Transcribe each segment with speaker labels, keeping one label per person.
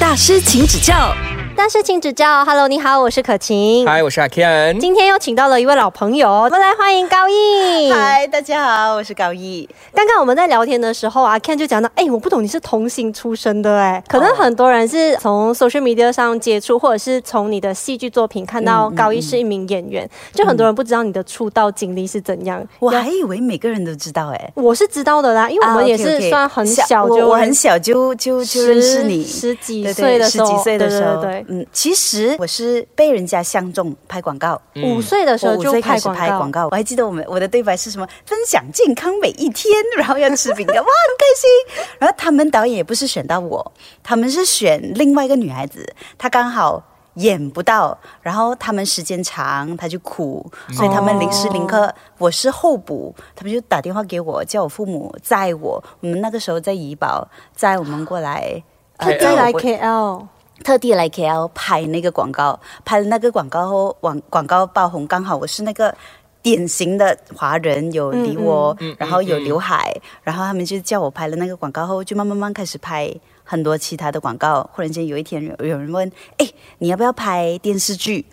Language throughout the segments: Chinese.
Speaker 1: 大师请指教。
Speaker 2: 大师请指教，Hello，你好，我是可晴。
Speaker 3: 嗨，我是阿 Ken。
Speaker 2: 今天又请到了一位老朋友，我们来欢迎高毅。
Speaker 4: 嗨，大家好，我是高毅。
Speaker 2: 刚刚我们在聊天的时候阿，Ken 就讲到，哎，我不懂你是童星出身的，哎，可能很多人是从 social media 上接触，或者是从你的戏剧作品看到高毅是一名演员，就很多人不知道你的出道经历是怎样。
Speaker 4: 我还以为每个人都知道，哎，
Speaker 2: 我是知道的啦，因为我们也是算很小，
Speaker 4: 就我很小就就就认识你，
Speaker 2: 十几岁的时候，
Speaker 4: 十几岁的时候，对，嗯，其实。我是被人家相中拍广告，
Speaker 2: 五岁的时候就
Speaker 4: 开始拍广告。我还记得我们我的对白是什么？分享健康每一天，然后要吃饼干，哇，很开心。然后他们导演也不是选到我，他们是选另外一个女孩子，她刚好演不到，然后他们时间长，她就哭，所以他们临时临刻，我是候补，他们就打电话给我，叫我父母载我。我们那个时候在怡保载我们过来，
Speaker 2: 再来 KL。
Speaker 4: 特地来 KL 拍那个广告，拍了那个广告后，广广告爆红，刚好我是那个典型的华人，有梨窝，然后有刘海，然后他们就叫我拍了那个广告后，就慢慢慢开始拍很多其他的广告。忽然间有一天有有人问，哎，你要不要拍电视剧？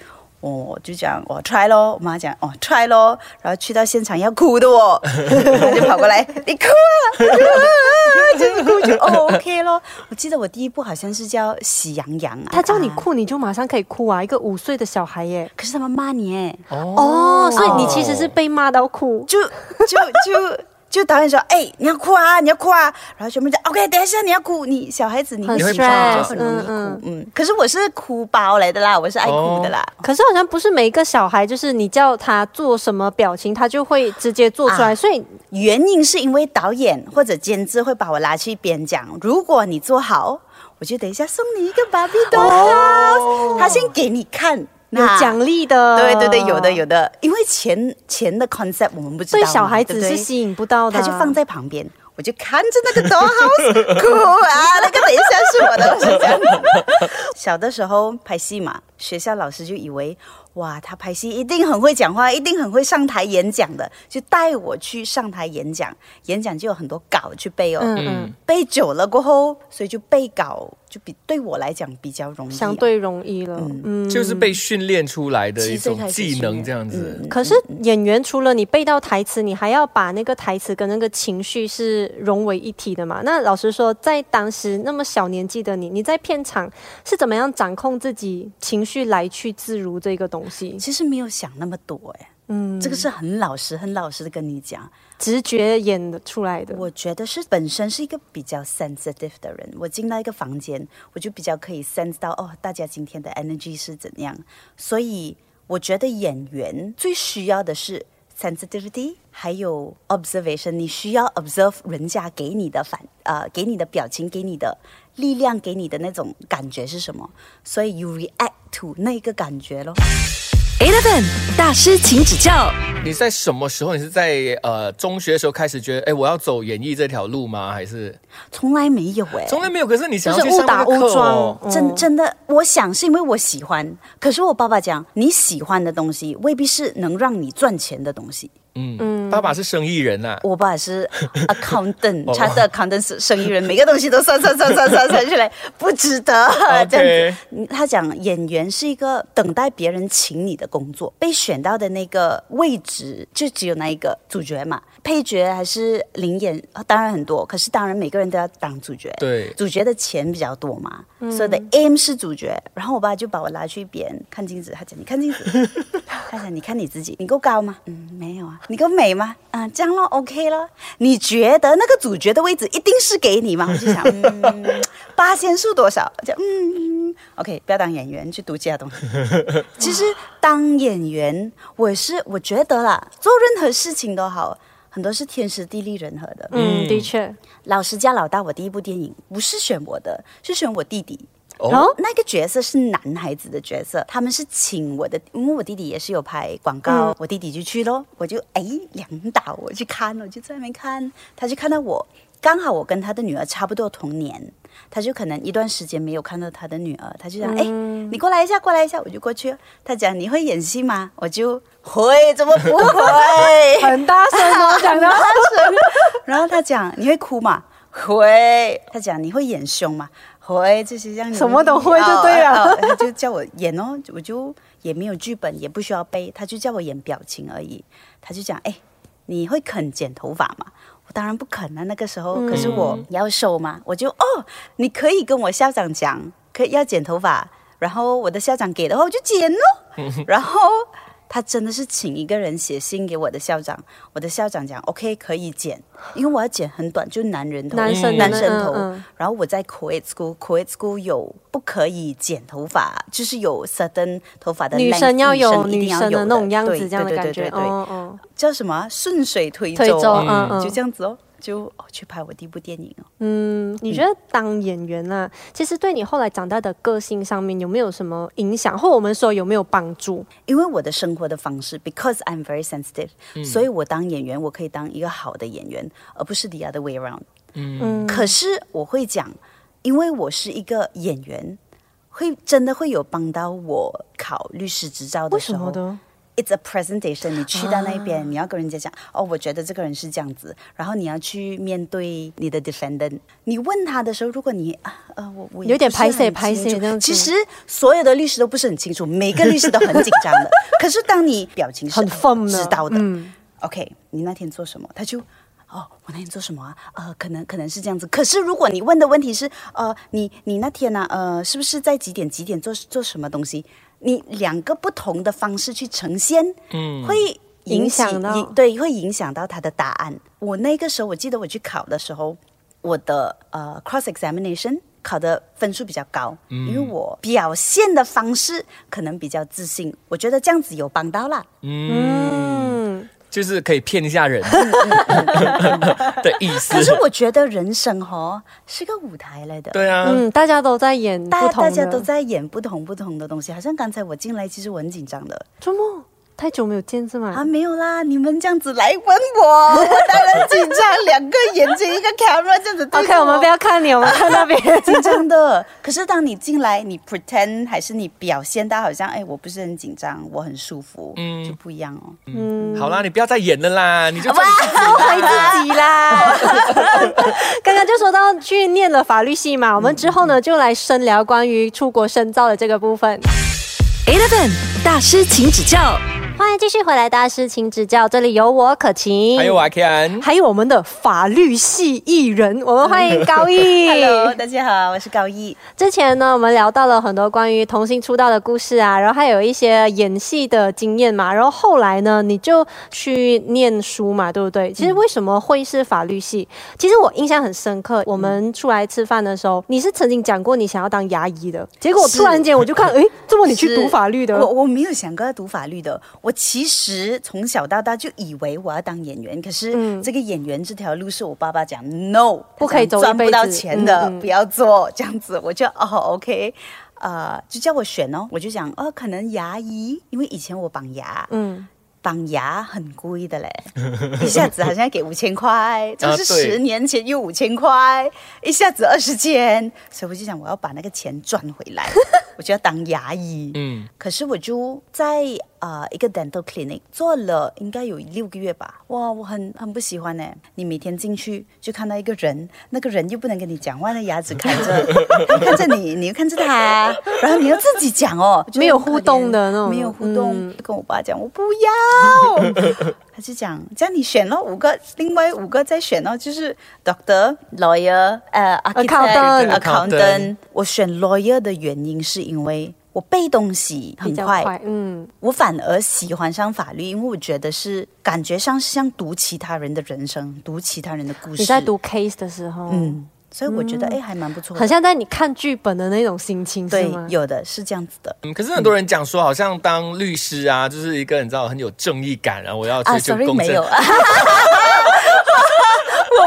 Speaker 4: 我就讲我 try 咯，我妈讲哦 try 咯，然后去到现场要哭的我，就跑过来，你哭啊，就哭就 OK 咯。我记得我第一部好像是叫《喜羊羊》啊，
Speaker 2: 他叫你哭你就马上可以哭啊，一个五岁的小孩耶，
Speaker 4: 可是他们骂你哎，
Speaker 2: 哦，所以你其实是被骂到哭，
Speaker 4: 就就就。就导演说：“哎，你要哭啊，你要哭啊！”然后全部讲：“OK，等一下你要哭，你小孩子你
Speaker 2: 很
Speaker 4: 很很容易哭。”嗯，可是我是哭包来的啦，我是爱哭的啦。
Speaker 2: 可是好像不是每一个小孩，就是你叫他做什么表情，他就会直接做出来。所以
Speaker 4: 原因是因为导演或者监制会把我拉去一边讲：“如果你做好，我就等一下送你一个芭比多好。”他先给你看。
Speaker 2: 有奖励的，
Speaker 4: 对对对，有的有的，因为钱钱的 concept 我们不知道，
Speaker 2: 对小孩子是吸引不到的，
Speaker 4: 他就放在旁边，我就看着那个多好 哭啊，那个等一下是我的，是这样的。小的时候拍戏嘛，学校老师就以为。哇，他拍戏一定很会讲话，一定很会上台演讲的，就带我去上台演讲。演讲就有很多稿去背哦，嗯，背久了过后，所以就背稿就比对我来讲比较容易，
Speaker 2: 相对容易了。
Speaker 3: 嗯，就是被训练出来的一种技能这样子。
Speaker 2: 可是演员除了你背到台词，你还要把那个台词跟那个情绪是融为一体的嘛？那老实说，在当时那么小年纪的你，你在片场是怎么样掌控自己情绪来去自如这个东？
Speaker 4: 其实没有想那么多哎，嗯，这个是很老实、很老实的跟你讲，
Speaker 2: 直觉演的出来的。
Speaker 4: 我觉得是本身是一个比较 sensitive 的人，我进到一个房间，我就比较可以 sense 到哦，大家今天的 energy 是怎样。所以我觉得演员最需要的是 sensitivity，还有 observation。你需要 observe 人家给你的反呃，给你的表情，给你的力量，给你的那种感觉是什么？所以 you react to 那个感觉咯。
Speaker 1: Eleven 大师，请指教。
Speaker 3: 你在什么时候？你是在呃中学的时候开始觉得，哎，我要走演艺这条路吗？还是
Speaker 4: 从来没有？哎，
Speaker 3: 从来没有。可是你想
Speaker 2: 是误打误撞，
Speaker 4: 真真的，我想是因为我喜欢。可是我爸爸讲，你喜欢的东西未必是能让你赚钱的东西。
Speaker 3: 嗯，爸爸是生意人呐，
Speaker 4: 我爸是 accountant，他的 accountant 是生意人，每个东西都算算算算算算出来，不值得这样子。他讲演员是一个等待别人请你的工作，被选到的那个位置就只有那一个主角嘛，配角还是灵演，当然很多，可是当然每个人都要当主角，
Speaker 3: 对，
Speaker 4: 主角的钱比较多嘛，所以的 aim 是主角。然后我爸就把我拉去一边看镜子，他讲你看镜子，他讲你看你自己，你够高吗？嗯，没有啊。你够美吗？啊，这样咯 o k 咯。你觉得那个主角的位置一定是给你吗？我就想，嗯，八仙数多少？就嗯，OK，不要当演员，去读其他东西。其实当演员，我是我觉得啦，做任何事情都好，很多是天时地利人和的。
Speaker 2: 嗯，的确，
Speaker 4: 老实家老大，我第一部电影不是选我的，是选我弟弟。然后那个角色是男孩子的角色，他们是请我的，因为我弟弟也是有拍广告，我弟弟就去咯，我就哎两导我去看，我就在那边看，他就看到我，刚好我跟他的女儿差不多同年，他就可能一段时间没有看到他的女儿，他就讲哎你过来一下，过来一下，我就过去，他讲你会演戏吗？我就会，怎么不会？
Speaker 2: 很大声哦，讲的大
Speaker 4: 声，然后他讲你会哭吗？会。他讲你会演凶吗？会，就是让你
Speaker 2: 什么都会就对了
Speaker 4: 哦哦他就叫我演哦，我就也没有剧本，也不需要背，他就叫我演表情而已。他就讲，哎，你会肯剪头发吗？我当然不肯啊，那个时候，可是我要瘦嘛，我就哦，你可以跟我校长讲，可以要剪头发，然后我的校长给的话，我就剪咯。然后他真的是请一个人写信给我的校长，我的校长讲 OK 可以剪，因为我要剪很短，就是男人头，
Speaker 2: 男生
Speaker 4: 男生头。
Speaker 2: 嗯嗯
Speaker 4: 然后我在 Kuwait School，Kuwait School 有不可以剪头发，就是有 certain 头发的
Speaker 2: 女生要有女
Speaker 4: 一定要有
Speaker 2: 生的那种样子，这样感觉。
Speaker 4: 对对对。对
Speaker 2: 哦哦，
Speaker 4: 叫什么？啊顺水推
Speaker 2: 推舟，
Speaker 3: 嗯
Speaker 2: 嗯嗯，
Speaker 4: 就这样子哦，就哦去拍我第一部电影哦。
Speaker 2: 嗯，你觉得当演员啊，其实对你后来长大的个性上面有没有什么影响，或我们说有没有帮助？
Speaker 4: 因为我的生活的方式，because I'm very sensitive，、所以我当演员，我可以当一个好的演员，而不是 the other way around。
Speaker 2: 嗯，
Speaker 4: 可是我会讲，因为我是一个演员，会真的会有帮到我考律师执照的时候。
Speaker 2: 什么的？
Speaker 4: It's a presentation，你去到那边，你要跟人家讲哦，我觉得这个人是这样子，然后你要去面对你的 defendant，你问他的时候，如果你啊呃我我
Speaker 2: 有点拍谁拍
Speaker 4: 清楚
Speaker 2: 谁这样子
Speaker 4: 其实所有的律师都不是很清楚，每个律师都很紧张的。可是当你表情是
Speaker 2: 很 firm 的
Speaker 4: 知道的、
Speaker 2: 嗯
Speaker 4: o k 你那天做什么？他就。哦，我那天做什么啊？呃，可能可能是这样子。可是如果你问的问题是，呃，你你那天呢、呃，是不是在几点几点做做什么东西？你两个不同的方式去呈现，
Speaker 3: 嗯，
Speaker 4: 会
Speaker 2: 影响到。
Speaker 4: 影对，会影响到他的答案。我那个时候，我记得我去考的时候，我的呃 cross examination 考的分数比较高，嗯。因为我表现的方式可能比较自信，我觉得这样子有帮到啦。
Speaker 2: 嗯，
Speaker 3: 就是可以骗一下人。的意思。
Speaker 4: 可。是我觉得人生哦是个舞台来的。
Speaker 3: 对啊，
Speaker 2: 嗯，大家都在演
Speaker 4: 大
Speaker 2: 不同的，
Speaker 4: 大家都在演不同不同的东西，好像刚才我进来，其实我很紧张的。
Speaker 2: 周末太久没有见是吗？
Speaker 4: 啊，没有啦，你们这样子来问我，我 当然紧张，两个眼睛一个 camera 这样子对
Speaker 2: OK，我们不要看你，我们看那边。
Speaker 4: 紧张的。可是当你进来，你 pretend 还是你表现到好像哎，我不是很紧张，我很舒服，
Speaker 3: 嗯
Speaker 4: 就不一样哦。
Speaker 2: 嗯，
Speaker 3: 好啦，你不要再演了啦，你就做你自己
Speaker 2: 爱自己啦。刚刚就说到去念了法律系嘛，我们之后呢就来深聊关于出国深造的这个部分。
Speaker 1: Eleven 大师，请指教。
Speaker 2: 欢迎继续回来，大师请指教。这里有我可晴，
Speaker 3: 还有阿 Ken，
Speaker 2: 还有我们的法律系艺人，我们欢迎高毅。
Speaker 4: Hello，大家好，我是高毅。
Speaker 2: 之前呢，我们聊到了很多关于童星出道的故事啊，然后还有一些演戏的经验嘛。然后后来呢，你就去念书嘛，对不对？其实为什么会是法律系？其实我印象很深刻，我们出来吃饭的时候，你是曾经讲过你想要当牙医的，结果突然间我就看，哎，这么你去
Speaker 4: 是
Speaker 2: 读法律的
Speaker 4: 我？我没有想过要读法律的。我其实从小到大就以为我要当演员，可是
Speaker 2: 嗯。
Speaker 4: 这个演员这条路是我爸爸讲 no，
Speaker 2: 不可以
Speaker 4: 赚不到钱的，
Speaker 2: 嗯嗯
Speaker 4: 不要做这样子。我就哦 OK，呃，就叫我选哦，我就想哦，可能牙医，因为以前我绑牙，
Speaker 2: 嗯，
Speaker 4: 绑牙很贵的嘞，一下子好像给五千块，这是十年前又五千块，一下子二十千，所以我就想我要把那个钱赚回来，我就要当牙医。
Speaker 3: 嗯，
Speaker 4: 可是我就在啊、呃一个 dental clinic 做了应该有六个月吧，哇，我很很不喜欢呢。你每天进去就看到一个人，那个人又不能跟你讲话，那牙齿看着，他 看着你，你又看着他，然后你要自己讲哦，
Speaker 2: 没有互动的那种
Speaker 4: 没有互动，
Speaker 2: 嗯
Speaker 4: 跟我爸讲我不要，他就讲这样你选了五个，另外五个再选哦，就是 doctor、lawyer、呃
Speaker 2: Accountant
Speaker 3: accountant。
Speaker 4: 我选 lawyer 的原因是因为我背东西很快，
Speaker 2: 快，嗯，
Speaker 4: 我反而喜欢上法律，因为我觉得是感觉上是像读其他人的人生，读其他人的故事。
Speaker 2: 你在读 case 的时候，
Speaker 4: 嗯，所以我觉得哎、还蛮不错的。
Speaker 2: 很像在你看剧本的那种心情，
Speaker 4: 对，？有的是这样子的。
Speaker 3: 嗯可是很多人讲说，好像当律师啊，就是一个你知道很有正义感啊，我要
Speaker 4: 啊
Speaker 3: 追求公正
Speaker 4: 没有。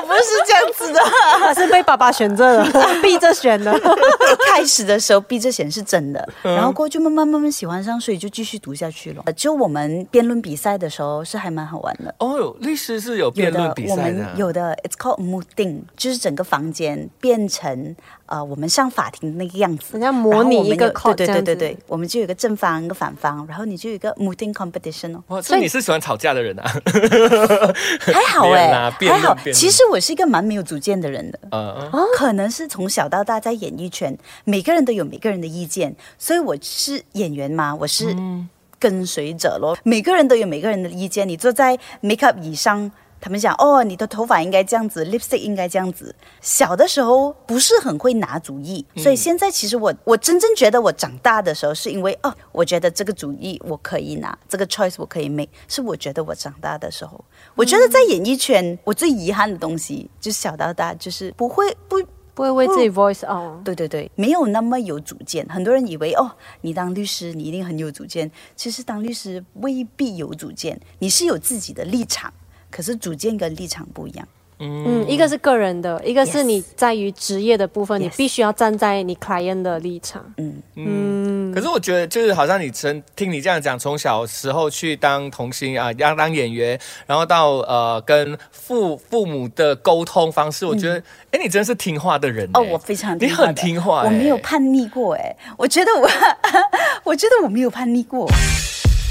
Speaker 4: 我不是这样子的。
Speaker 2: 他是被爸爸选择了，逼着选的。
Speaker 4: 一开始的时候逼着选是真的，然后过去慢慢慢慢喜欢上，所以就继续读下去了。呃就我们辩论比赛的时候是还蛮好玩的。
Speaker 3: 哦哟，律师是有
Speaker 4: 有
Speaker 3: 辩论比赛我们，
Speaker 4: 有的，it's called mooting，就是整个房间变成呃，我们上法庭那个样子，
Speaker 2: 人家模拟一个
Speaker 4: 对对对对对，我们就有一个正方一个反方，然后你就有一个 mooting competition 哦。
Speaker 3: 哇，所以你是喜欢吵架的人啊？
Speaker 4: 还好哎、
Speaker 3: 辩啊辩
Speaker 4: 还好其实我是一个蛮没有主见的人的，
Speaker 3: 呃，
Speaker 4: 可能是从小到大在演艺圈，每个人都有每个人的意见，所以我是演员嘛，我是跟随者咯。每个人都有每个人的意见，你坐在 make up 椅上。他们讲哦，你的头发应该这样子，lipstick 应该这样子。小的时候不是很会拿主意，所以现在其实我我真正觉得我长大的时候，是因为哦，我觉得这个主意我可以拿，这个 choice 我可以 make，是我觉得我长大的时候。我觉得在演艺圈，我最遗憾的东西，就是小到大就是不会不
Speaker 2: 不会为自己 voice out。
Speaker 4: 对对对，没有那么有主见。很多人以为哦，你当律师你一定很有主见，其实当律师未必有主见，你是有自己的立场，可是主见跟立场不一样。
Speaker 2: 嗯，一个是个人的，一个是你在于职业的部分，你必须要站在你 client 的立场。嗯。
Speaker 4: 嗯，
Speaker 3: 可是我觉得，就是好像你从听你这样讲，从小时候去当童星啊，要当演员，然后到呃跟父父母的沟通方式，我觉得，哎、你真是听话的人、
Speaker 4: 哦，
Speaker 3: 哎
Speaker 4: 我非常
Speaker 3: 你
Speaker 4: 听话的。
Speaker 3: 很听话、
Speaker 4: 我没有
Speaker 3: 哎
Speaker 4: 叛逆过哎，我觉得我，我觉得我没有叛逆过。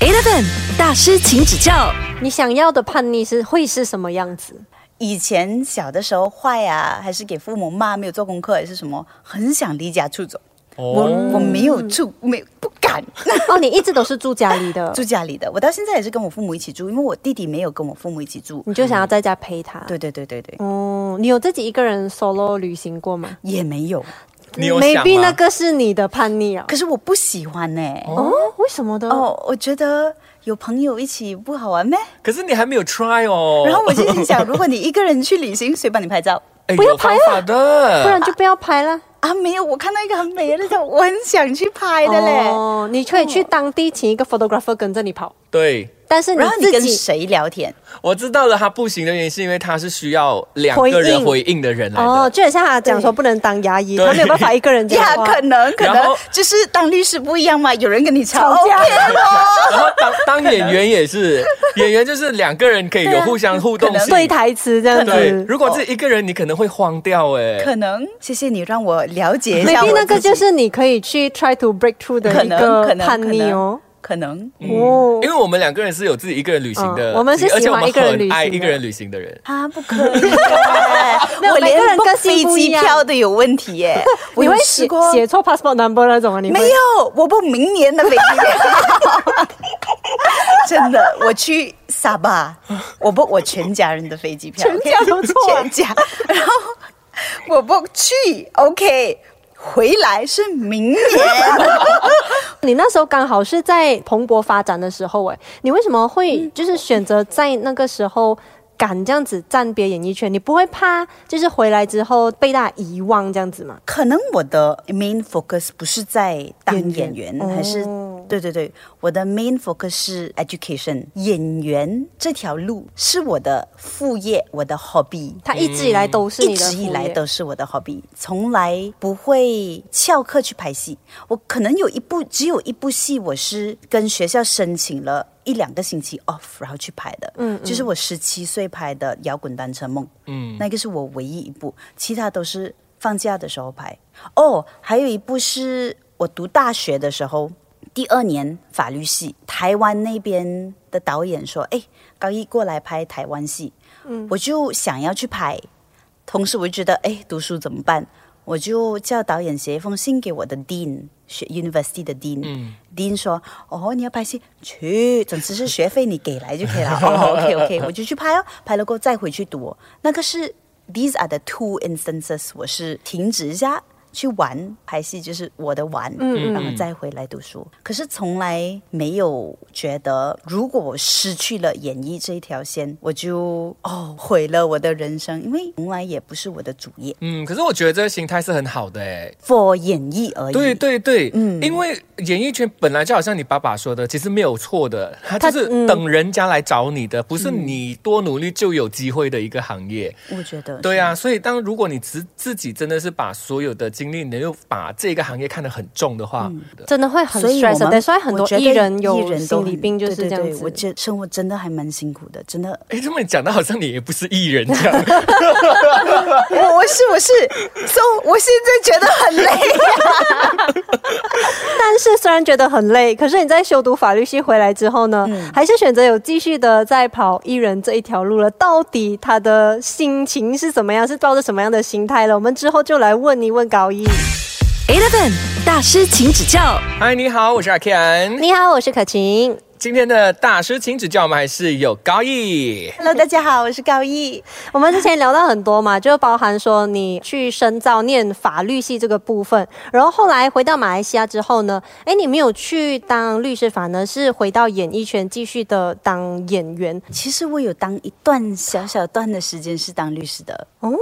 Speaker 1: Eleven 大师，请指教。
Speaker 2: 你想要的叛逆是会是什么样子？
Speaker 4: 以前小的时候坏啊，还是给父母骂，没有做功课，还是什么，很想离家出走。我我没有出，没不敢
Speaker 2: 哦，你一直都是住家里的，
Speaker 4: 住家里的。我到现在也是跟我父母一起住，因为我弟弟没有跟我父母一起住。
Speaker 2: 你就想要在家陪他。
Speaker 4: 对对对对对，
Speaker 2: 哦，你有自己一个人 solo 旅行过吗
Speaker 4: 也没有。
Speaker 3: 你有想
Speaker 2: 那个是你的叛逆啊。
Speaker 4: 可是我不喜欢呢、
Speaker 2: 哦，为什么的？
Speaker 4: 哦，我觉得有朋友一起不好玩咩？
Speaker 3: 可是你还没有 try 哦。
Speaker 4: 然后我就心想，如果你一个人去旅行，谁帮你拍照
Speaker 3: 哎
Speaker 2: 不要拍
Speaker 3: 法的，
Speaker 2: 不然就不要拍了。
Speaker 4: 啊？没有，我看到一个很美的照，我很想去拍的嘞。
Speaker 2: 哦，你可以去当地请一个 photographer 跟着你跑，
Speaker 3: 对。
Speaker 2: 但是你
Speaker 4: 然后你
Speaker 2: 自己
Speaker 4: 跟谁聊天？
Speaker 3: 我知道了，他不行的原因是因为他是需要两个人回应的人来的。
Speaker 2: 哦，就很像他讲说不能当牙医，他没有办法一个人讲
Speaker 4: 呀，
Speaker 2: 话。
Speaker 4: 可能可能就是当律师不一样嘛，有人跟你吵
Speaker 2: 吵架
Speaker 3: 然后当当演员也是，演员就是两个人可以有互相互动。
Speaker 2: 对台词这样，子。
Speaker 3: 如果是一个人，你可能会慌掉哎。
Speaker 4: 可能。谢谢你让我了解一下
Speaker 2: maybe 那个就是你可以去 try to break through 的一个叛逆哦。
Speaker 4: 可能。
Speaker 2: 哦
Speaker 3: 因为我们两个人是有自己一个人旅行的，
Speaker 2: 嗯我们是
Speaker 3: 而且我们
Speaker 2: 喜欢一个人旅行
Speaker 3: 爱一个人旅行的人。
Speaker 4: 啊，不可 我连
Speaker 2: 人性
Speaker 4: 飞机票都有问题耶。我有
Speaker 2: 你会写写错 passport number 那种啊？你会
Speaker 4: 没有，我不明年的飞机票。真的，我去沙巴，我不我全家人的飞机票，
Speaker 2: 全家都错啊
Speaker 4: 全家。然后我不去，OK，回来是明年。
Speaker 2: 你那时候刚好是在蓬勃发展的时候，哎，你为什么
Speaker 4: 嗯
Speaker 2: 会就是选择在那个时候敢这样子暂别演艺圈？你不会怕就是回来之后被大家遗忘这样子吗？
Speaker 4: 可能我的 main focus 不是在当
Speaker 2: 演
Speaker 4: 演
Speaker 2: 员
Speaker 4: 员，还是
Speaker 2: 哦
Speaker 4: 对对对，我的 main focus 是 education。演员这条路是我的副业，我的 hobby。
Speaker 2: 它一直以来都是
Speaker 4: 一直以来都是我的 hobby，从来不会翘课去拍戏。我可能有一部，只有一部戏，我是跟学校申请了一两个星期 off，然后去拍的。嗯，就是我十七岁拍的《摇滚单车梦》。嗯，那个是我唯一一部，其他都是放假的时候拍。哦，还有一部是我读大学的时候。第二年法律系，台湾那边的导演说：“哎，高一过来拍台湾戏。”嗯，我就想要去拍，同时我就觉得，哎，读书怎么办？我就叫导演写一封信给我的 dean，学 university 的 dean。dean 说：“哦，你要拍戏，去，总之是学费你给来就可以了。哦，OK OK，我就去拍哦，拍了过后再回去读哦。那个是 these are the two instances，我是停止一下。去玩拍戏就是我的玩，然后再回来读书。可是从来没有觉得，如果我失去了演艺这一条线，我就哦毁了我的人生，因为从来也不是我的主业
Speaker 3: 嗯，可是我觉得这个心态是很好的哎。
Speaker 4: ，for 演艺而已。
Speaker 3: 对对对，嗯，因为演艺圈本来就好像你爸爸说的，其实没有错的，他
Speaker 2: 他
Speaker 3: 就是
Speaker 2: 嗯
Speaker 3: 等人家来找你的，不是你多努力就有机会的一个行业。
Speaker 4: 我觉得
Speaker 3: 对啊，所以当如果你自自己真的是把所有的精经历，你又把这个行业看得很重的话，
Speaker 2: 真的会很
Speaker 4: 所以我
Speaker 2: stress 的。
Speaker 4: 们
Speaker 2: 所以很多艺人有
Speaker 4: 艺人
Speaker 2: 心理病就是这样子。
Speaker 4: 对我觉得生活真的还蛮辛苦的，真的。
Speaker 3: 哎，这么讲的好像你也不是艺人这样。
Speaker 4: 我我是我是，so 我现在觉得很累。
Speaker 2: 但是虽然觉得很累，可是你在修读法律系回来之后呢，
Speaker 4: 嗯
Speaker 2: 还是选择有继续的在跑艺人这一条路了。到底他的心情是怎么样？是抱着什么样的心态了？我们之后就来问一问高一。
Speaker 1: Eleven 大师，请指教。
Speaker 3: 嗨，你好，我是阿 Ken。
Speaker 2: 你好，我是可晴。
Speaker 3: 今天的大师请指教，我们还是有高毅。
Speaker 4: Hello，大家好，我是高毅。
Speaker 2: 我们之前聊到很多嘛，就包含说你去深造念法律系这个部分，然后后来回到马来西亚之后呢，哎，你没有去当律师，反而是回到演艺圈继续的当演员。
Speaker 4: 其实我有当一段小小段的时间是当律师的，
Speaker 2: 哦，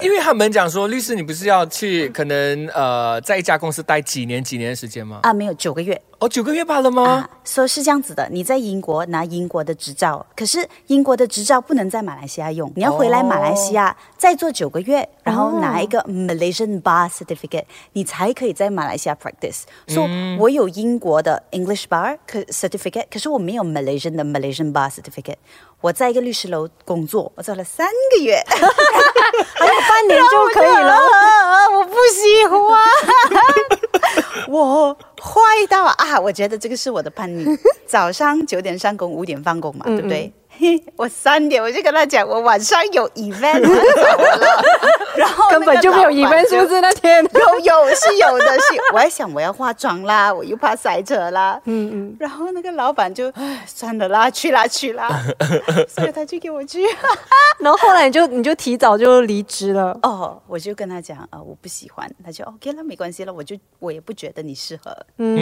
Speaker 3: 因为他们讲说，律师你不是要去可能呃在一家公司待几年几年的时间吗？
Speaker 4: 啊，没有九个月
Speaker 3: 哦，九个月罢了吗？
Speaker 4: 啊，说是这样子的，你在英国拿英国的执照，可是英国的执照不能在马来西亚用，你要回来马来西亚、再做九个月，然后拿一个 Malaysian Bar Certificate，你才可以在马来西亚 practice。所、以我有英国的 English Bar Certificate，可是我没有 Malaysian 的 Malaysian Bar Certificate。我在一个律师楼工作，我做了三个月，
Speaker 2: 还有半年就可以了。
Speaker 4: 啊，我不喜欢，我坏到啊！我觉得这个是我的叛逆。早上九点上工，五点放工嘛，对不对？嘿 我三点我就跟他讲，我晚上有 event 了，然后
Speaker 2: 根本就没有 event，是不是那天？
Speaker 4: 有有是有的是，我还想我要化妆啦，我又怕塞车啦，嗯嗯，然后那个老板就唉算了啦，去啦去啦，所以他就给我去。
Speaker 2: 然后后来你就你就提早就离职了。
Speaker 4: 哦，我就跟他讲，呃，我不喜欢，他就 OK 了，没关系了，我就我也不觉得你适合。
Speaker 2: 嗯，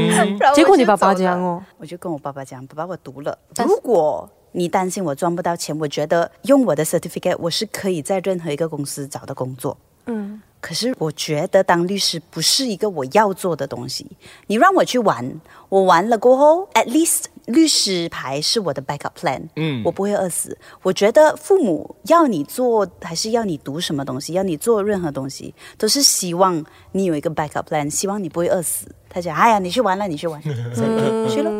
Speaker 2: 结果你爸爸
Speaker 4: 走了
Speaker 2: 这样哦，
Speaker 4: 我就跟我爸爸讲，爸爸我读了，如果你担心我赚不到钱，我觉得用我的 certificate 我是可以在任何一个公司找到工作。
Speaker 2: 嗯，
Speaker 4: 可是我觉得当律师不是一个我要做的东西。你让我去玩，我玩了过后，at least 律师牌是我的 backup plan。
Speaker 3: 嗯
Speaker 4: 我不会饿死。我觉得父母要你做，还是要你读什么东西，要你做任何东西，都是希望你有一个 backup plan，希望你不会饿死。他讲：“哎呀，你去玩了，你去玩，所以就去了。”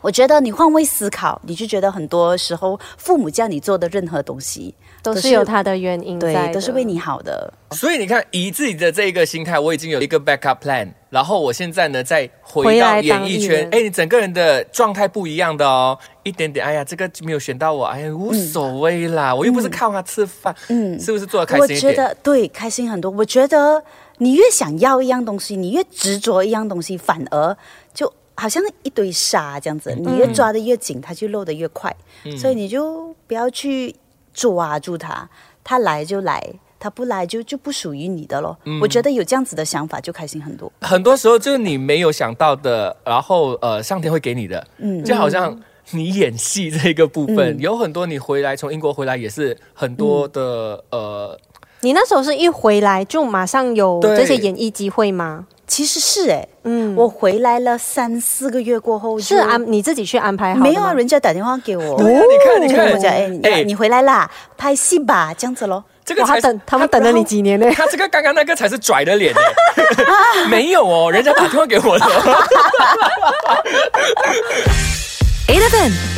Speaker 4: 我觉得你换位思考，你就觉得很多时候父母叫你做的任何东西
Speaker 2: 都是有他的原因在
Speaker 4: 对，都是为你好的。
Speaker 3: 所以你看，以自己的这一个心态，我已经有一个 backup plan，然后我现在呢再回到演艺圈哎，你整个人的状态不一样的哦，一点点，哎呀，这个没有选到我，哎呀，无所谓啦，我又不是靠他吃饭，嗯，是不是做的开
Speaker 4: 我觉
Speaker 3: 心一点？
Speaker 4: 得对，开心很多。我觉得你越想要一样东西，你越执着一样东西，反而就好像一堆沙这样子，你越抓的越紧，它就漏的越快。所以你就不要去抓住它，它来就来。它不来就就不属于你的咯。我觉得有这样子的想法就开心很多。
Speaker 3: 很多时候就是你没有想到的，然后呃，上天会给你的，嗯，就好像你演戏这个部分，有很多你回来从英国回来也是很多的、呃，
Speaker 2: 你那时候是一回来就马上有
Speaker 3: 对
Speaker 2: 这些演艺机会吗？
Speaker 4: 其实是哎、
Speaker 2: 嗯，
Speaker 4: 我回来了三四个月过后
Speaker 2: 是安你自己去安排好
Speaker 4: 没有啊，人家打电话给我。
Speaker 3: 对啊你看你看
Speaker 4: 跟我讲，哎，你
Speaker 3: 哎
Speaker 4: 你回来啦，拍戏吧，这样子咯。
Speaker 3: 这个才
Speaker 2: 等他们等了你几年呢？
Speaker 3: 他这个刚刚那个才是拽的脸耶，没有哦，人家打电话给我的。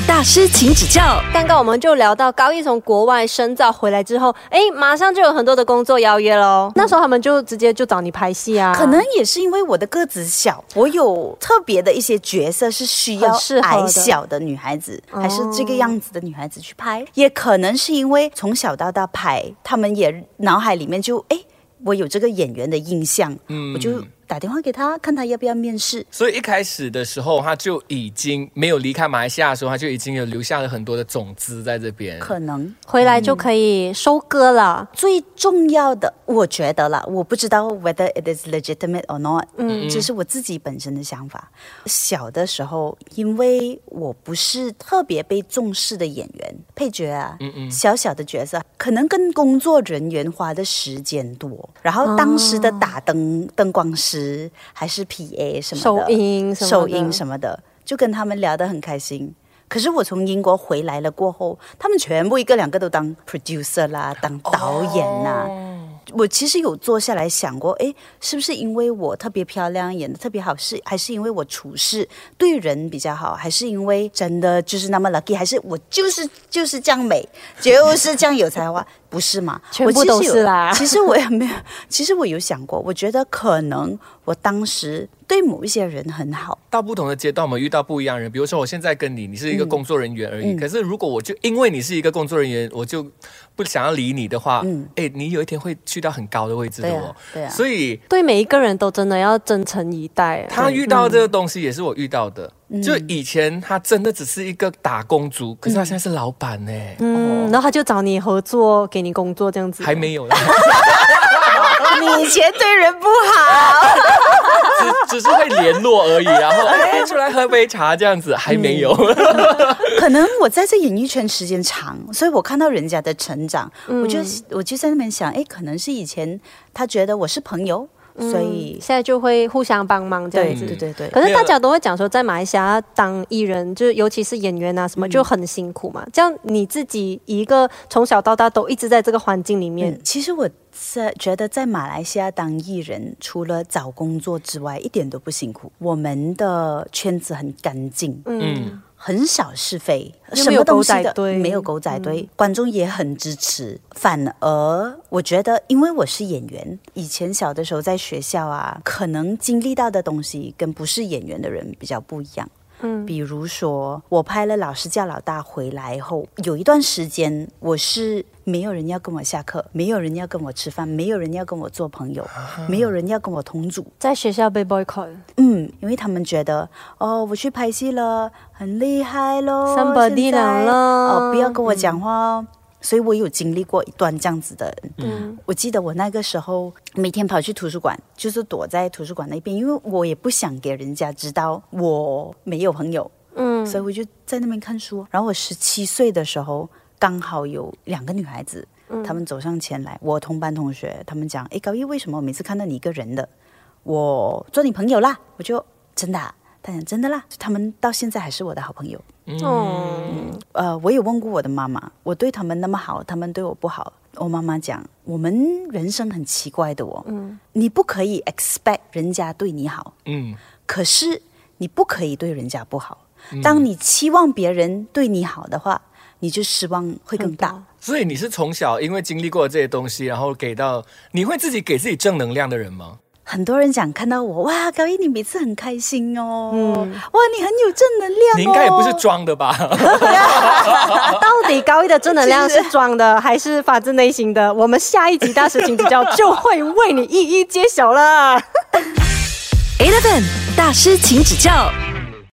Speaker 1: 大师，请指教。
Speaker 2: 刚刚我们就聊到高一从国外深造回来之后，哎，马上就有很多的工作邀约喽。那时候他们就直接就找你拍戏啊，
Speaker 4: 可能也是因为我的个子小，我有特别的一些角色是需要矮小的女孩子，
Speaker 2: 哦
Speaker 4: 还是这个样子的女孩子去拍。也可能是因为从小到大拍，他们也脑海里面就哎，我有这个演员的印象，
Speaker 3: 嗯
Speaker 4: 我就打电话给他，看他要不要面试。
Speaker 3: 所以一开始的时候，他就已经没有离开马来西亚的时候，他就已经有留下了很多的种子在这边。
Speaker 4: 可能
Speaker 2: 回来就可以收割了。
Speaker 4: 最重要的，我觉得啦，我不知道 whether it is legitimate or not，嗯，这是我自己本身的想法。小的时候，因为我不是特别被重视的演员、配角啊，嗯嗯，小小的角色，可能跟工作人员花的时间多，然后当时的打灯、灯光师还是 PA 什么的，
Speaker 2: 收音什么的。
Speaker 4: 收音什么的，就跟他们聊得很开心。可是我从英国回来了过后，他们全部一个两个都当 producer 啦，当导演啦，我其实有坐下来想过，哎，是不是因为我特别漂亮，演的特别好，是还是因为我处事对人比较好，还是因为真的就是那么 lucky，还是我就是就是这样美，就是这样有才华，不是吗？
Speaker 2: 全部都是啦
Speaker 4: 其实我也没有，其实我有想过，我觉得可能我当时对某一些人很好，
Speaker 3: 到不同的阶段，我们遇到不一样的人。比如说，我现在跟你，你是一个工作人员而已。
Speaker 4: 嗯
Speaker 3: 可是，如果我就因为你是一个工作人员，我就不想要理你的话，
Speaker 4: 嗯
Speaker 3: 哎，你有一天会去到很高的位置的哦
Speaker 4: 对啊。，对啊。
Speaker 3: 所以
Speaker 2: 对每一个人都真的要真诚以待。
Speaker 3: 他遇到这个东西也是我遇到的。
Speaker 4: 嗯
Speaker 3: 就以前他真的只是一个打工族，可是他现在是老板呢，
Speaker 2: 嗯，然后他就找你合作，给你工作这样子。
Speaker 3: 还没有啦，
Speaker 4: 你以前对人不好，
Speaker 3: 只只是会联络而已，然后哎出来喝杯茶这样子，还没有。
Speaker 4: 可能我在这演艺圈时间长，所以我看到人家的成长，我就我就在那边想，哎，可能是以前他觉得我是朋友，所以
Speaker 2: 现在就会互相帮忙这
Speaker 4: 对
Speaker 2: 样子。
Speaker 4: 对对对。
Speaker 2: 可是大家都会讲说，在马来西亚当艺人，就是尤其是演员啊，什么就很辛苦嘛。这样你自己一个从小到大都一直在这个环境里面
Speaker 4: 嗯，，其实我在觉得在马来西亚当艺人，除了找工作之外，一点都不辛苦。我们的圈子很干净，
Speaker 3: 嗯，
Speaker 4: 很少是非，什么东西的没有狗仔队，观众也很支持。反而我觉得，因为我是演员，以前小的时候在学校啊，可能经历到的东西跟不是演员的人比较不一样。
Speaker 2: 嗯。
Speaker 4: 比如说，我拍了《老师叫老大》回来后，有一段时间我是没有人要跟我下课，没有人要跟我吃饭，没有人要跟我做朋友，没有人要跟我同组。
Speaker 2: 在学校被 boycott，
Speaker 4: 嗯，因为他们觉得哦，我去拍戏了，很厉害喽
Speaker 2: Somebody
Speaker 4: 现在。
Speaker 2: 了。
Speaker 4: 哦，不要跟我讲话哦。所以我有经历过一段这样子的人。
Speaker 2: 嗯
Speaker 4: 我记得我那个时候每天跑去图书馆，就是躲在图书馆那边，因为我也不想给人家知道我没有朋友，
Speaker 2: 嗯，
Speaker 4: 所以我就在那边看书。然后我十七岁的时候，刚好有两个女孩子，她们走上前来，我同班同学，她们讲：“诶，高一为什么我每次看到你一个人的，我做你朋友啦？”我就真的、啊，她讲真的啦，他们到现在还是我的好朋友。
Speaker 2: 哦，
Speaker 4: 呃，我也问过我的妈妈，我对他们那么好，他们对我不好。我妈妈讲，我们人生很奇怪的哦，
Speaker 2: 嗯
Speaker 4: 你不可以 expect 人家对你好，
Speaker 3: 嗯，
Speaker 4: 可是你不可以对人家不好。当你期望别人对你好的话，你就失望会更大。
Speaker 3: 所以你是从小因为经历过这些东西，然后给到你会自己给自己正能量的人吗？
Speaker 4: 很多人讲看到我，哇，高一你每次很开心哦，
Speaker 2: 嗯
Speaker 4: 哇，你很有正能量、哦。
Speaker 3: 你应该也不是装的吧？
Speaker 2: 到底高一的正能量是装的还是发自内心的？我们下一集大师请指教就会为你一一揭晓了。
Speaker 1: Eleven 大师请指教。